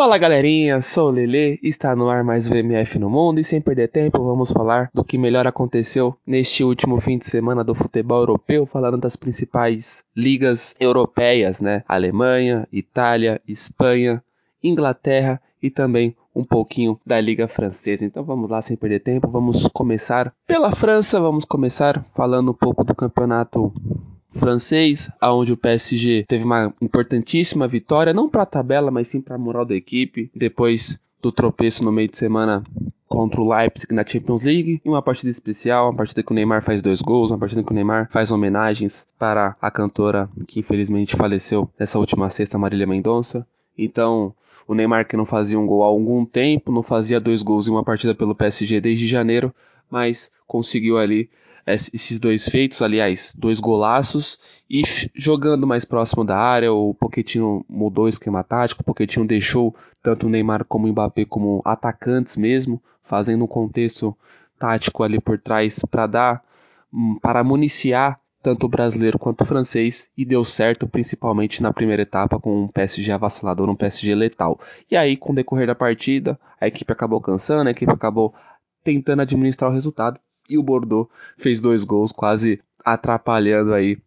Fala galerinha, sou o Lele, está no ar mais o MF no mundo e sem perder tempo vamos falar do que melhor aconteceu neste último fim de semana do futebol europeu, falando das principais ligas europeias, né? Alemanha, Itália, Espanha, Inglaterra e também um pouquinho da Liga Francesa. Então vamos lá, sem perder tempo, vamos começar pela França, vamos começar falando um pouco do campeonato francês, aonde o PSG teve uma importantíssima vitória, não para a tabela, mas sim para a moral da equipe, depois do tropeço no meio de semana contra o Leipzig na Champions League, e uma partida especial, uma partida que o Neymar faz dois gols, uma partida que o Neymar faz homenagens para a cantora que infelizmente faleceu nessa última sexta, Marília Mendonça. Então, o Neymar que não fazia um gol há algum tempo, não fazia dois gols em uma partida pelo PSG desde janeiro, mas conseguiu ali esses dois feitos, aliás, dois golaços, e jogando mais próximo da área, o Pochettino mudou o esquema tático, o Pochettino deixou tanto o Neymar como o Mbappé como atacantes mesmo, fazendo um contexto tático ali por trás para dar, hum, para municiar tanto o brasileiro quanto o francês, e deu certo principalmente na primeira etapa com um PSG avassalador, um PSG letal. E aí, com o decorrer da partida, a equipe acabou cansando, a equipe acabou tentando administrar o resultado, e o Bordeaux fez dois gols, quase atrapalhando aí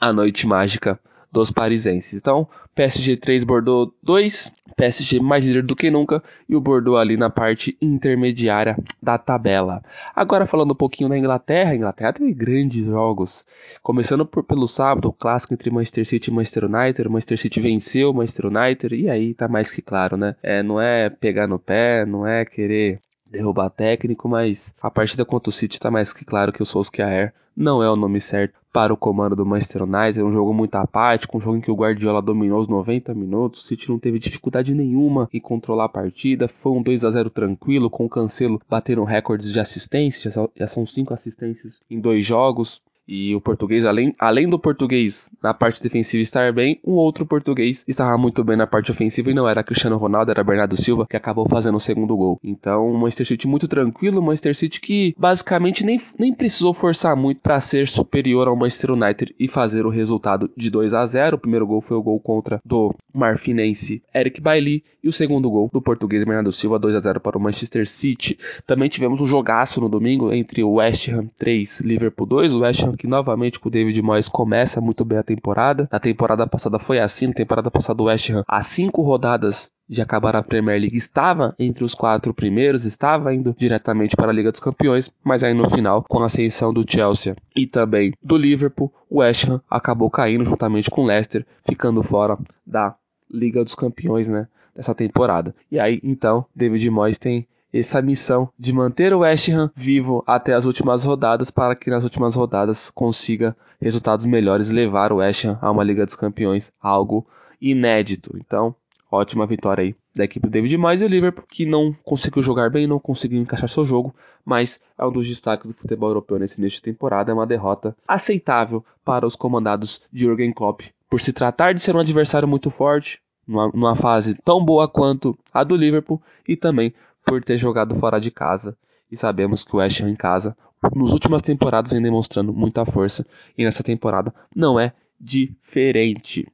a noite mágica dos parisenses. Então, PSG 3, Bordeaux 2, PSG mais líder do que nunca e o Bordeaux ali na parte intermediária da tabela. Agora falando um pouquinho da Inglaterra, a Inglaterra teve grandes jogos. Começando por, pelo sábado, o clássico entre Manchester City e Manchester United. O Manchester City venceu o Manchester United e aí tá mais que claro, né? É, não é pegar no pé, não é querer derrubar técnico, mas a partida contra o City está mais que claro que o Solskjaer não é o nome certo para o comando do Manchester United. É um jogo muito apático, um jogo em que o Guardiola dominou os 90 minutos. O City não teve dificuldade nenhuma em controlar a partida. Foi um 2 a 0 tranquilo, com o Cancelo batendo recordes de assistência. Já são cinco assistências em dois jogos. E o português, além, além do português na parte defensiva estar bem, um outro português estava muito bem na parte ofensiva e não era Cristiano Ronaldo, era Bernardo Silva, que acabou fazendo o segundo gol. Então, o Manchester City muito tranquilo, o Manchester City que basicamente nem, nem precisou forçar muito para ser superior ao Manchester United e fazer o resultado de 2 a 0 O primeiro gol foi o gol contra do marfinense Eric Bailly e o segundo gol do português Bernardo Silva 2 a 0 para o Manchester City. Também tivemos um jogaço no domingo entre o West Ham 3 Liverpool 2, o West Ham que novamente com o David Moyes começa muito bem a temporada. Na temporada passada foi assim, na temporada passada o West Ham, há cinco rodadas de acabar a Premier League, estava entre os quatro primeiros, estava indo diretamente para a Liga dos Campeões, mas aí no final, com a ascensão do Chelsea e também do Liverpool, o West Ham acabou caindo juntamente com o Leicester, ficando fora da Liga dos Campeões, né, dessa temporada. E aí, então, David Moyes tem essa missão de manter o West Ham vivo até as últimas rodadas para que nas últimas rodadas consiga resultados melhores levar o West Ham a uma Liga dos Campeões, algo inédito. Então, ótima vitória aí da equipe do David Moyes e o Liverpool que não conseguiu jogar bem, não conseguiu encaixar seu jogo, mas é um dos destaques do futebol europeu nesse início de temporada, é uma derrota aceitável para os comandados de Jürgen Klopp, por se tratar de ser um adversário muito forte, numa, numa fase tão boa quanto a do Liverpool e também por ter jogado fora de casa. E sabemos que o West Ham em casa, nos últimas temporadas, vem demonstrando muita força. E nessa temporada não é diferente.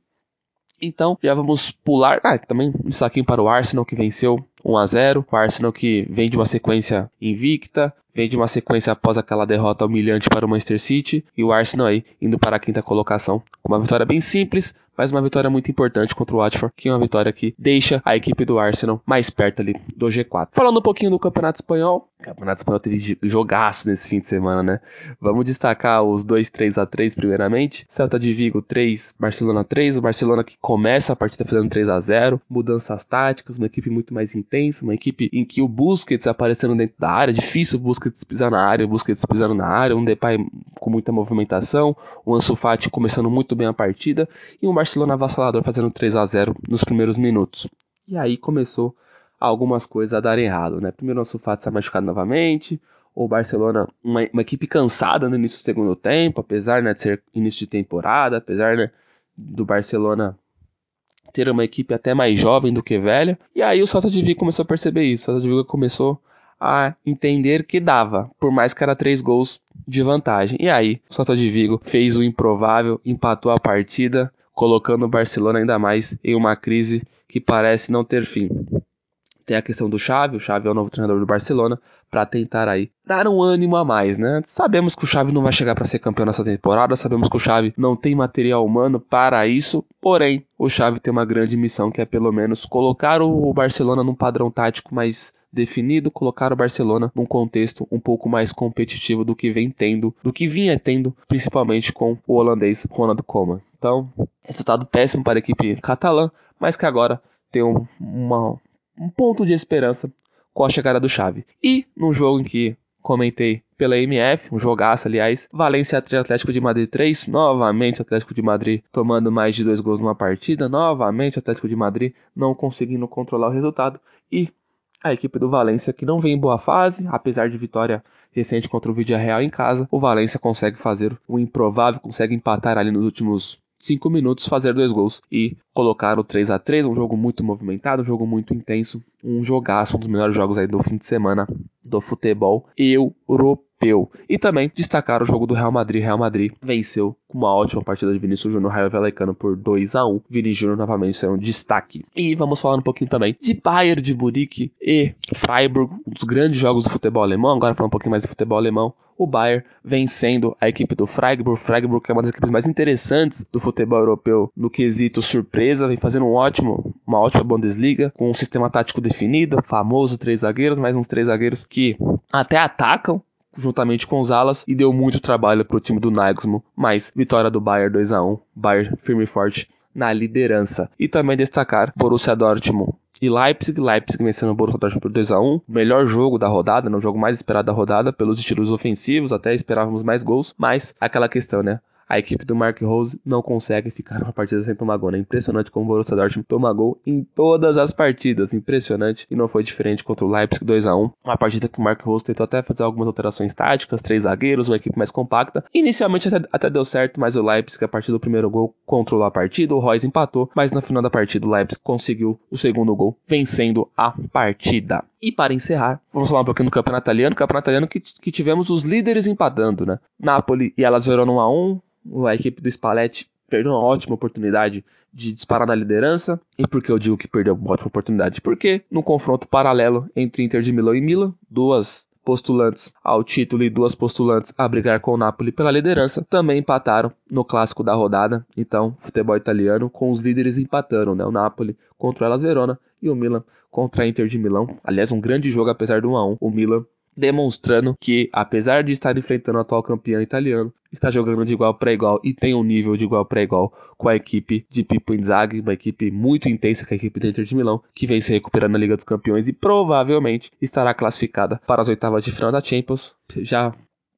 Então, já vamos pular. Ah, também um destaquinho para o Arsenal que venceu 1 a 0. O Arsenal que vem de uma sequência invicta, vem de uma sequência após aquela derrota humilhante para o Manchester City e o Arsenal aí indo para a quinta colocação com uma vitória bem simples, mas uma vitória muito importante contra o Watford, que é uma vitória que deixa a equipe do Arsenal mais perto ali do G4. Falando um pouquinho do Campeonato Espanhol, o Campeonato Espanhol teve jogaço nesse fim de semana, né? Vamos destacar os dois 3 a 3 primeiramente. Celta de Vigo 3, Barcelona 3. O Barcelona que começa a partida fazendo 3 a 0 mudanças táticas, uma equipe muito mais intensa, uma equipe em que o Busquets aparecendo dentro da área, difícil o Busquets pisar na área, o Busquets pisando na área, um Depay com muita movimentação, o Ansu Fati começando muito bem a partida e um Barcelona avassalador fazendo 3 a 0 nos primeiros minutos. E aí começou algumas coisas a dar errado, né? Primeiro o Sulfato está machucado novamente, o Barcelona, uma, uma, equipe cansada no início do segundo tempo, apesar né, de ser início de temporada, apesar né, do Barcelona ter uma equipe até mais jovem do que velha. E aí o Celta de Vigo começou a perceber isso. O Celta de Vigo começou a entender que dava, por mais que era três gols de vantagem. E aí, o Celta de Vigo fez o improvável, empatou a partida, colocando o Barcelona ainda mais em uma crise que parece não ter fim. Tem a questão do Xavi, o Xavi é o novo treinador do Barcelona, para tentar aí dar um ânimo a mais, né? Sabemos que o Xavi não vai chegar para ser campeão nessa temporada, sabemos que o Xavi não tem material humano para isso, porém, o Xavi tem uma grande missão que é pelo menos colocar o Barcelona num padrão tático mais definido, colocar o Barcelona num contexto um pouco mais competitivo do que vem tendo, do que vinha tendo, principalmente com o holandês Ronald Koeman. Então, resultado péssimo para a equipe catalã, mas que agora tem um, uma, um ponto de esperança com a chegada do Xavi. E num jogo em que comentei pela MF, um jogaço, aliás, Valência Atlético de Madrid 3, novamente Atlético de Madrid tomando mais de dois gols numa partida, novamente Atlético de Madrid não conseguindo controlar o resultado e a equipe do Valência que não vem em boa fase, apesar de vitória recente contra o Vídeo Real em casa, o Valência consegue fazer o improvável, consegue empatar ali nos últimos 5 minutos, fazer dois gols e colocar o 3 a 3 um jogo muito movimentado, um jogo muito intenso, um jogaço, um dos melhores jogos aí do fim de semana do futebol europeu. E também destacar o jogo do Real Madrid. Real Madrid venceu com uma ótima partida de Vinícius Júnior Raio Velecano por 2 a 1 Vini Júnior novamente sendo um destaque. E vamos falar um pouquinho também de Bayern de Munique e Freiburg, um dos grandes jogos do futebol alemão. Agora falar um pouquinho mais do futebol alemão o Bayern vencendo a equipe do Freiburg. Freiburg que é uma das equipes mais interessantes do futebol europeu no quesito surpresa, vem fazendo um ótimo, uma ótima Bundesliga, com um sistema tático definido, famoso três zagueiros, mais uns três zagueiros que até atacam, juntamente com os alas e deu muito trabalho para o time do Nagelsmann, mas vitória do Bayern 2 a 1, Bayern firme e forte na liderança. E também destacar Borussia Dortmund e Leipzig, Leipzig vencendo o Borussia Dortmund por 2 a 1 melhor jogo da rodada, no né? jogo mais esperado da rodada, pelos estilos ofensivos, até esperávamos mais gols, mas aquela questão, né? A equipe do Mark Rose não consegue ficar numa partida sem tomar gol. É impressionante como o Borussia Dortmund toma gol em todas as partidas. Impressionante. E não foi diferente contra o Leipzig 2 a 1 Uma partida que o Mark Rose tentou até fazer algumas alterações táticas, três zagueiros, uma equipe mais compacta. Inicialmente até, até deu certo, mas o Leipzig, a partir do primeiro gol, controlou a partida. O Royce empatou, mas no final da partida o Leipzig conseguiu o segundo gol, vencendo a partida. E para encerrar, vamos falar um pouquinho do campeonato italiano. Campeonato italiano que, que tivemos os líderes empatando, né? Napoli e elas Verona 1 a 1 a equipe do Spalletti perdeu uma ótima oportunidade de disparar na liderança. E por que eu digo que perdeu uma ótima oportunidade? Porque no confronto paralelo entre Inter de Milão e Milan, duas postulantes ao título e duas postulantes a brigar com o Napoli pela liderança, também empataram no clássico da rodada. Então, futebol italiano com os líderes empatando, né? O Napoli contra o Elas Verona e o Milan contra a Inter de Milão. Aliás, um grande jogo apesar do 1 a 1. O Milan demonstrando que, apesar de estar enfrentando o atual campeão italiano, está jogando de igual para igual e tem um nível de igual para igual com a equipe de Pippo Inzaghi, uma equipe muito intensa com a equipe do Inter de Milão, que vem se recuperando na Liga dos Campeões e provavelmente estará classificada para as oitavas de final da Champions, já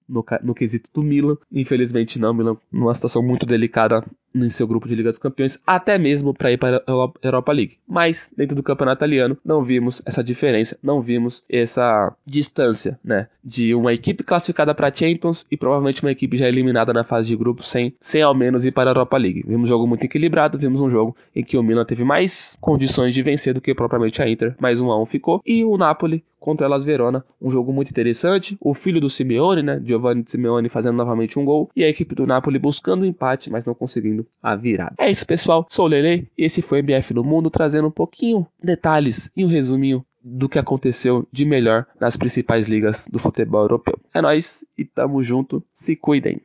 no, no quesito do Milan. Infelizmente não, Milan numa situação muito delicada em seu grupo de Liga dos Campeões, até mesmo para ir para a Europa League. Mas dentro do campeonato italiano não vimos essa diferença, não vimos essa distância, né, de uma equipe classificada para Champions e provavelmente uma equipe já eliminada na fase de grupo sem, sem ao menos ir para a Europa League. Vimos um jogo muito equilibrado, vimos um jogo em que o Milan teve mais condições de vencer do que propriamente a Inter, mais um a um ficou, e o Napoli contra Elas Verona, um jogo muito interessante. O filho do Simeone, né, Giovanni Simeone fazendo novamente um gol e a equipe do Napoli buscando o um empate, mas não conseguindo a virada. É isso, pessoal. Sou o Lele esse foi o MF no Mundo trazendo um pouquinho detalhes e um resuminho do que aconteceu de melhor nas principais ligas do futebol europeu. É nós e tamo junto. Se cuidem.